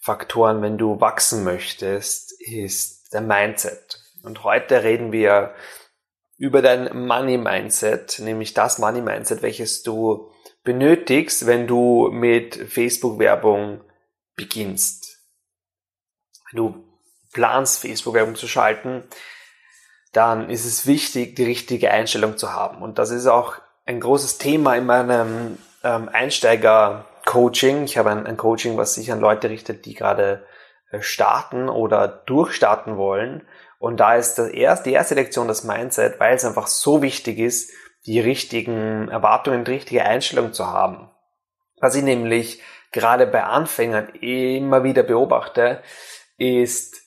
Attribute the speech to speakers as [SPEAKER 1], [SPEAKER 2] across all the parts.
[SPEAKER 1] Faktoren, wenn du wachsen möchtest, ist der Mindset. Und heute reden wir über dein Money Mindset, nämlich das Money Mindset, welches du benötigst, wenn du mit Facebook Werbung beginnst. Wenn du planst, Facebook Werbung zu schalten, dann ist es wichtig, die richtige Einstellung zu haben. Und das ist auch ein großes Thema in meinem ähm, Einsteiger Coaching. Ich habe ein, ein, Coaching, was sich an Leute richtet, die gerade äh, starten oder durchstarten wollen. Und da ist das erste, die erste Lektion das Mindset, weil es einfach so wichtig ist, die richtigen Erwartungen, die richtige Einstellung zu haben. Was ich nämlich gerade bei Anfängern immer wieder beobachte, ist,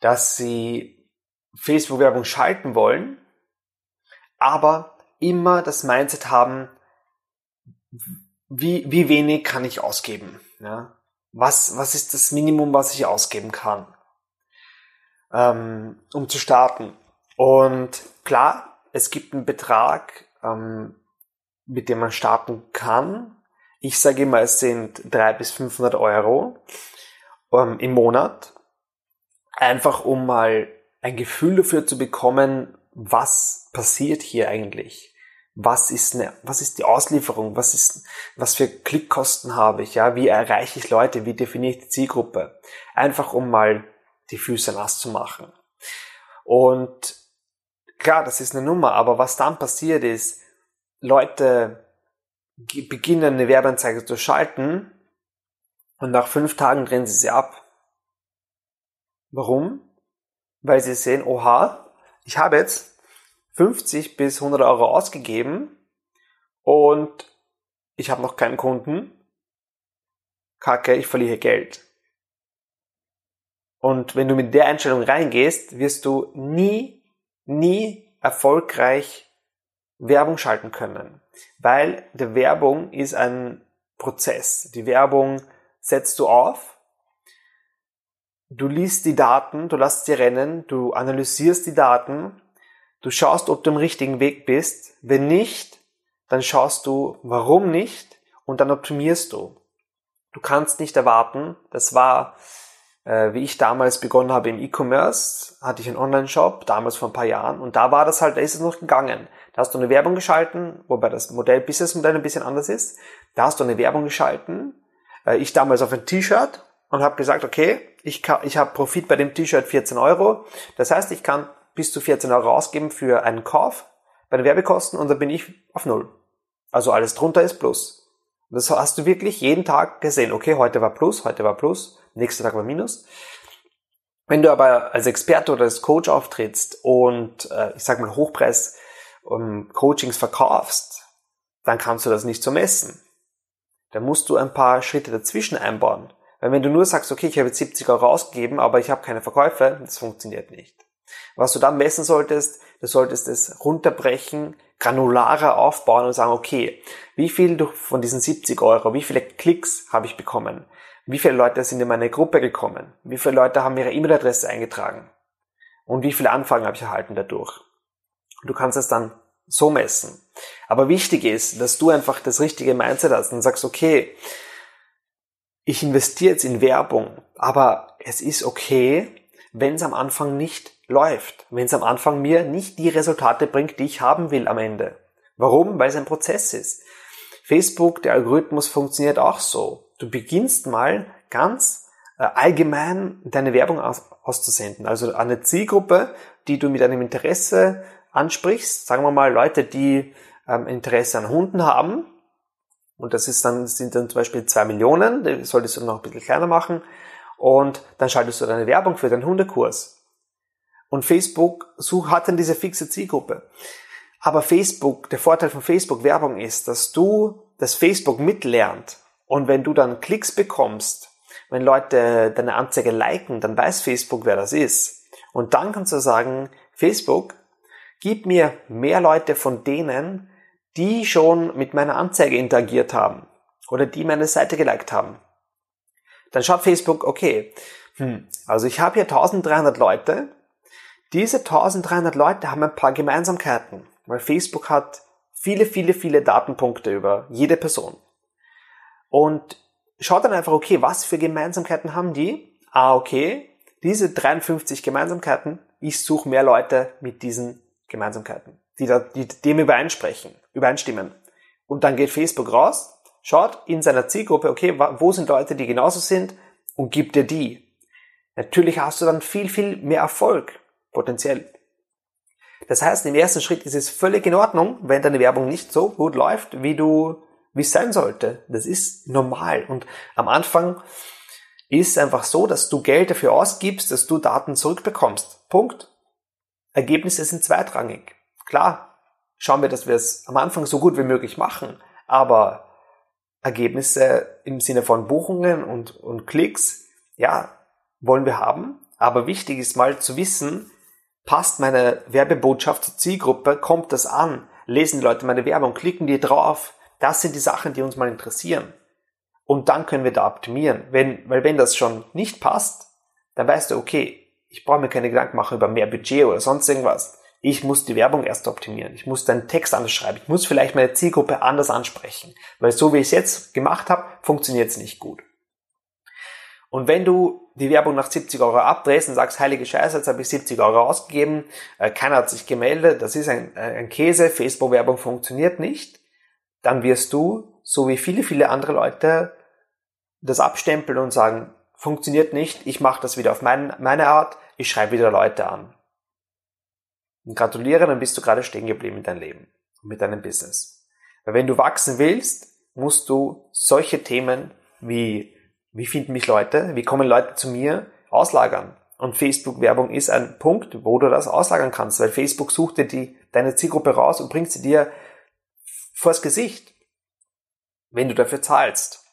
[SPEAKER 1] dass sie Facebook-Werbung schalten wollen, aber immer das Mindset haben, wie, wie wenig kann ich ausgeben? Ja? Was, was ist das Minimum, was ich ausgeben kann, ähm, um zu starten? Und klar, es gibt einen Betrag, ähm, mit dem man starten kann. Ich sage immer, es sind 300 bis 500 Euro ähm, im Monat. Einfach um mal ein Gefühl dafür zu bekommen, was passiert hier eigentlich was ist eine, was ist die Auslieferung, was ist, was für Klickkosten habe ich, ja, wie erreiche ich Leute, wie definiere ich die Zielgruppe, einfach um mal die Füße nass zu machen. Und klar, das ist eine Nummer, aber was dann passiert ist, Leute beginnen eine Werbeanzeige zu schalten und nach fünf Tagen drehen sie sie ab. Warum? Weil sie sehen, oha, ich habe jetzt 50 bis 100 Euro ausgegeben und ich habe noch keinen Kunden. Kacke, ich verliere Geld. Und wenn du mit der Einstellung reingehst, wirst du nie, nie erfolgreich Werbung schalten können. Weil die Werbung ist ein Prozess. Die Werbung setzt du auf, du liest die Daten, du lässt sie rennen, du analysierst die Daten Du schaust, ob du im richtigen Weg bist. Wenn nicht, dann schaust du, warum nicht und dann optimierst du. Du kannst nicht erwarten, das war, äh, wie ich damals begonnen habe im E-Commerce, hatte ich einen Online-Shop, damals vor ein paar Jahren, und da war das halt, da ist es noch gegangen. Da hast du eine Werbung geschalten, wobei das Modell, Business-Modell ein bisschen anders ist. Da hast du eine Werbung geschalten, äh, ich damals auf ein T-Shirt und habe gesagt, okay, ich, kann, ich habe Profit bei dem T-Shirt 14 Euro. Das heißt, ich kann bis zu 14 Euro ausgeben für einen Kauf bei den Werbekosten und dann bin ich auf Null. Also alles drunter ist Plus. Und das hast du wirklich jeden Tag gesehen. Okay, heute war Plus, heute war Plus, nächster Tag war Minus. Wenn du aber als Experte oder als Coach auftrittst und äh, ich sag mal Hochpreis um, Coachings verkaufst, dann kannst du das nicht so messen. Da musst du ein paar Schritte dazwischen einbauen. Weil wenn du nur sagst, okay, ich habe jetzt 70 Euro ausgegeben, aber ich habe keine Verkäufe, das funktioniert nicht. Was du dann messen solltest, du solltest es runterbrechen, granularer aufbauen und sagen, okay, wie viel von diesen 70 Euro, wie viele Klicks habe ich bekommen? Wie viele Leute sind in meine Gruppe gekommen? Wie viele Leute haben ihre E-Mail-Adresse eingetragen? Und wie viele Anfragen habe ich erhalten dadurch? Du kannst es dann so messen. Aber wichtig ist, dass du einfach das richtige Mindset hast und sagst, okay, ich investiere jetzt in Werbung, aber es ist okay, wenn es am Anfang nicht läuft, wenn es am Anfang mir nicht die Resultate bringt, die ich haben will am Ende. Warum? Weil es ein Prozess ist. Facebook, der Algorithmus funktioniert auch so. Du beginnst mal ganz äh, allgemein deine Werbung aus, auszusenden. Also eine Zielgruppe, die du mit einem Interesse ansprichst. Sagen wir mal Leute, die ähm, Interesse an Hunden haben. Und das ist dann, sind dann zum Beispiel zwei Millionen. Die solltest du noch ein bisschen kleiner machen. Und dann schaltest du deine Werbung für deinen Hundekurs. Und Facebook hat dann diese fixe Zielgruppe. Aber Facebook, der Vorteil von Facebook Werbung ist, dass du, dass Facebook mitlernt. Und wenn du dann Klicks bekommst, wenn Leute deine Anzeige liken, dann weiß Facebook, wer das ist. Und dann kannst du sagen, Facebook, gib mir mehr Leute von denen, die schon mit meiner Anzeige interagiert haben oder die meine Seite geliked haben. Dann schaut Facebook, okay, hm, also ich habe hier 1300 Leute. Diese 1300 Leute haben ein paar Gemeinsamkeiten, weil Facebook hat viele, viele, viele Datenpunkte über jede Person. Und schaut dann einfach, okay, was für Gemeinsamkeiten haben die? Ah, okay, diese 53 Gemeinsamkeiten, ich suche mehr Leute mit diesen Gemeinsamkeiten, die, da, die dem übereinsprechen, übereinstimmen. Und dann geht Facebook raus, schaut in seiner Zielgruppe, okay, wo sind Leute, die genauso sind und gibt dir die. Natürlich hast du dann viel, viel mehr Erfolg, potenziell. Das heißt, im ersten Schritt ist es völlig in Ordnung, wenn deine Werbung nicht so gut läuft, wie du, wie es sein sollte. Das ist normal. Und am Anfang ist einfach so, dass du Geld dafür ausgibst, dass du Daten zurückbekommst. Punkt. Ergebnisse sind zweitrangig. Klar, schauen wir, dass wir es am Anfang so gut wie möglich machen, aber Ergebnisse im Sinne von Buchungen und, und Klicks, ja, wollen wir haben. Aber wichtig ist mal zu wissen, passt meine Werbebotschaft zur Zielgruppe, kommt das an, lesen die Leute meine Werbung, klicken die drauf. Das sind die Sachen, die uns mal interessieren. Und dann können wir da optimieren. Wenn, weil wenn das schon nicht passt, dann weißt du, okay, ich brauche mir keine Gedanken machen über mehr Budget oder sonst irgendwas. Ich muss die Werbung erst optimieren. Ich muss deinen Text anders schreiben. Ich muss vielleicht meine Zielgruppe anders ansprechen. Weil so wie ich es jetzt gemacht habe, funktioniert es nicht gut. Und wenn du die Werbung nach 70 Euro abdrehst und sagst, heilige Scheiße, jetzt habe ich 70 Euro ausgegeben, äh, keiner hat sich gemeldet, das ist ein, äh, ein Käse, Facebook-Werbung funktioniert nicht, dann wirst du, so wie viele, viele andere Leute, das abstempeln und sagen, funktioniert nicht, ich mache das wieder auf mein, meine Art, ich schreibe wieder Leute an. Und gratuliere, dann bist du gerade stehen geblieben in deinem Leben und mit deinem Business. Weil wenn du wachsen willst, musst du solche Themen wie, wie finden mich Leute, wie kommen Leute zu mir, auslagern. Und Facebook-Werbung ist ein Punkt, wo du das auslagern kannst, weil Facebook sucht dir die, deine Zielgruppe raus und bringt sie dir vors Gesicht, wenn du dafür zahlst.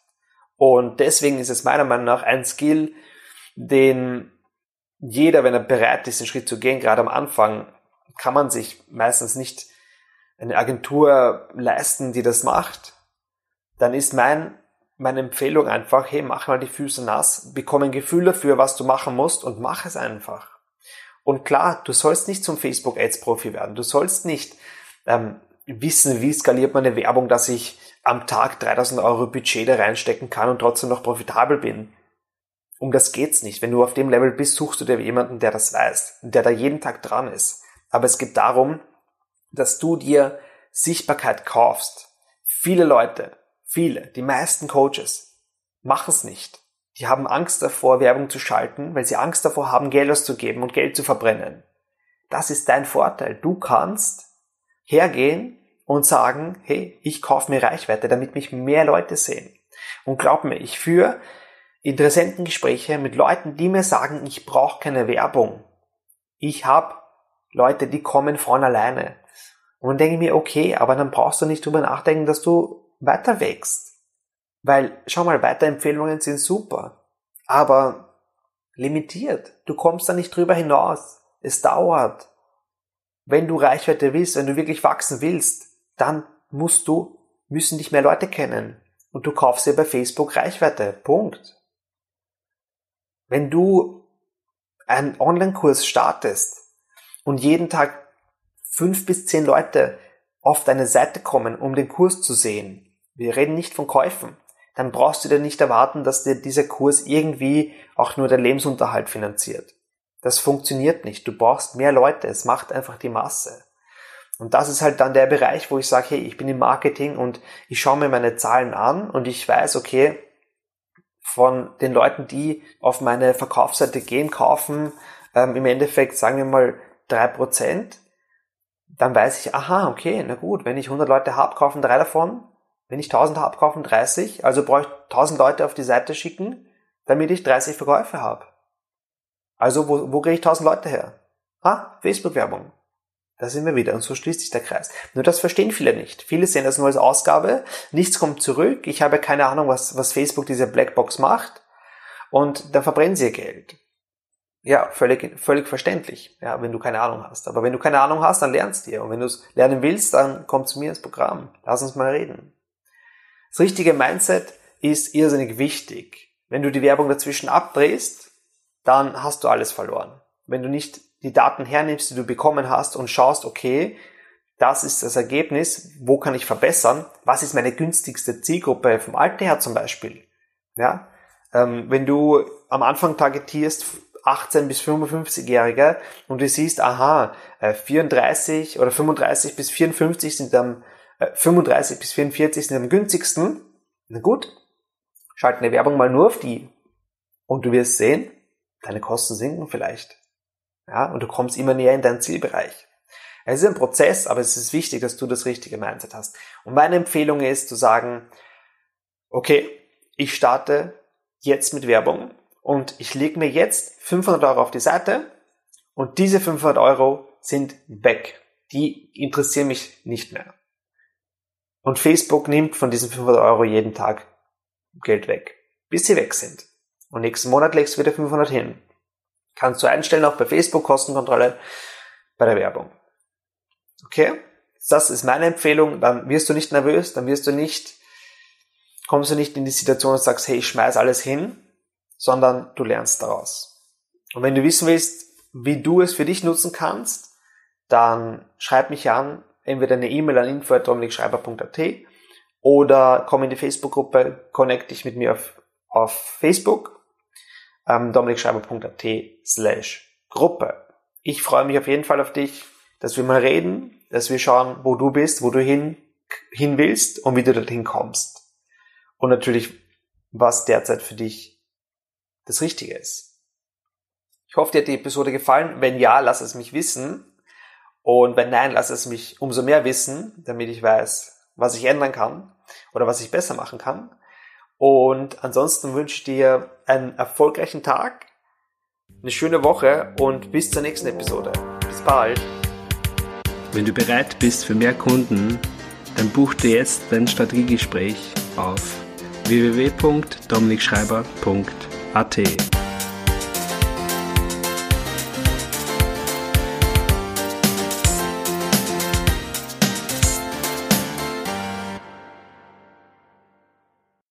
[SPEAKER 1] Und deswegen ist es meiner Meinung nach ein Skill, den jeder, wenn er bereit ist, den Schritt zu gehen, gerade am Anfang, kann man sich meistens nicht eine Agentur leisten, die das macht, dann ist mein, meine Empfehlung einfach, hey, mach mal die Füße nass, bekomme ein Gefühl dafür, was du machen musst und mach es einfach. Und klar, du sollst nicht zum Facebook Ads Profi werden. Du sollst nicht ähm, wissen, wie skaliert man eine Werbung, dass ich am Tag 3000 Euro Budget da reinstecken kann und trotzdem noch profitabel bin. Um das geht's nicht. Wenn du auf dem Level bist, suchst du dir jemanden, der das weiß, der da jeden Tag dran ist. Aber es geht darum, dass du dir Sichtbarkeit kaufst. Viele Leute, viele, die meisten Coaches machen es nicht. Die haben Angst davor, Werbung zu schalten, weil sie Angst davor haben, Geld auszugeben und Geld zu verbrennen. Das ist dein Vorteil. Du kannst hergehen und sagen, hey, ich kaufe mir Reichweite, damit mich mehr Leute sehen. Und glaub mir, ich führe interessanten Gespräche mit Leuten, die mir sagen, ich brauche keine Werbung. Ich habe Leute, die kommen von alleine. Und dann denke ich mir, okay, aber dann brauchst du nicht drüber nachdenken, dass du weiter wächst. Weil, schau mal, Weiterempfehlungen sind super, aber limitiert. Du kommst da nicht drüber hinaus. Es dauert. Wenn du Reichweite willst, wenn du wirklich wachsen willst, dann musst du, müssen dich mehr Leute kennen. Und du kaufst dir bei Facebook Reichweite. Punkt. Wenn du einen Online-Kurs startest, und jeden Tag fünf bis zehn Leute auf deine Seite kommen, um den Kurs zu sehen, wir reden nicht von Käufen, dann brauchst du dir nicht erwarten, dass dir dieser Kurs irgendwie auch nur dein Lebensunterhalt finanziert. Das funktioniert nicht. Du brauchst mehr Leute. Es macht einfach die Masse. Und das ist halt dann der Bereich, wo ich sage, hey, ich bin im Marketing und ich schaue mir meine Zahlen an und ich weiß, okay, von den Leuten, die auf meine Verkaufsseite gehen, kaufen, ähm, im Endeffekt, sagen wir mal, 3%, dann weiß ich, aha, okay, na gut, wenn ich 100 Leute habe, kaufen drei davon. Wenn ich 1000 habe, kaufen 30. Also brauche ich 1000 Leute auf die Seite schicken, damit ich 30 Verkäufe habe. Also wo, wo kriege ich 1000 Leute her? Ah, Facebook-Werbung. Da sind wir wieder und so schließt sich der Kreis. Nur das verstehen viele nicht. Viele sehen das nur als Ausgabe, nichts kommt zurück, ich habe keine Ahnung, was, was Facebook diese Blackbox macht Und dann verbrennen sie ihr Geld. Ja, völlig, völlig verständlich, ja, wenn du keine Ahnung hast. Aber wenn du keine Ahnung hast, dann lernst du. Und wenn du es lernen willst, dann komm zu mir ins Programm. Lass uns mal reden. Das richtige Mindset ist irrsinnig wichtig. Wenn du die Werbung dazwischen abdrehst, dann hast du alles verloren. Wenn du nicht die Daten hernimmst, die du bekommen hast und schaust, okay, das ist das Ergebnis, wo kann ich verbessern, was ist meine günstigste Zielgruppe vom Alter her zum Beispiel. Ja, ähm, wenn du am Anfang targetierst 18 bis 55-Jährige und du siehst, aha, 34 äh, oder 35 bis 54 sind am, 35 äh, bis 44 sind am günstigsten, na gut, schalt eine Werbung mal nur auf die und du wirst sehen, deine Kosten sinken vielleicht. Ja, und du kommst immer näher in deinen Zielbereich. Es ist ein Prozess, aber es ist wichtig, dass du das richtige Mindset hast. Und meine Empfehlung ist zu sagen, okay, ich starte jetzt mit Werbung und ich lege mir jetzt 500 Euro auf die Seite und diese 500 Euro sind weg. Die interessieren mich nicht mehr. Und Facebook nimmt von diesen 500 Euro jeden Tag Geld weg, bis sie weg sind. Und nächsten Monat legst du wieder 500 hin. Kannst du einstellen, auch bei Facebook Kostenkontrolle, bei der Werbung. Okay? Das ist meine Empfehlung. Dann wirst du nicht nervös, dann wirst du nicht, kommst du nicht in die Situation und sagst, hey, ich schmeiß alles hin, sondern du lernst daraus. Und wenn du wissen willst, wie du es für dich nutzen kannst, dann schreib mich an, entweder eine E-Mail an info.dominikschreiber.at oder komm in die Facebook-Gruppe, connect dich mit mir auf, auf Facebook, ähm, dominikschreiber.at slash Gruppe. Ich freue mich auf jeden Fall auf dich, dass wir mal reden, dass wir schauen, wo du bist, wo du hin, hin willst und wie du dorthin kommst. Und natürlich, was derzeit für dich das Richtige ist. Ich hoffe, dir hat die Episode gefallen. Wenn ja, lass es mich wissen. Und wenn nein, lass es mich umso mehr wissen, damit ich weiß, was ich ändern kann oder was ich besser machen kann. Und ansonsten wünsche ich dir einen erfolgreichen Tag, eine schöne Woche und bis zur nächsten Episode. Bis bald.
[SPEAKER 2] Wenn du bereit bist für mehr Kunden, dann buch dir jetzt dein Strategiegespräch auf at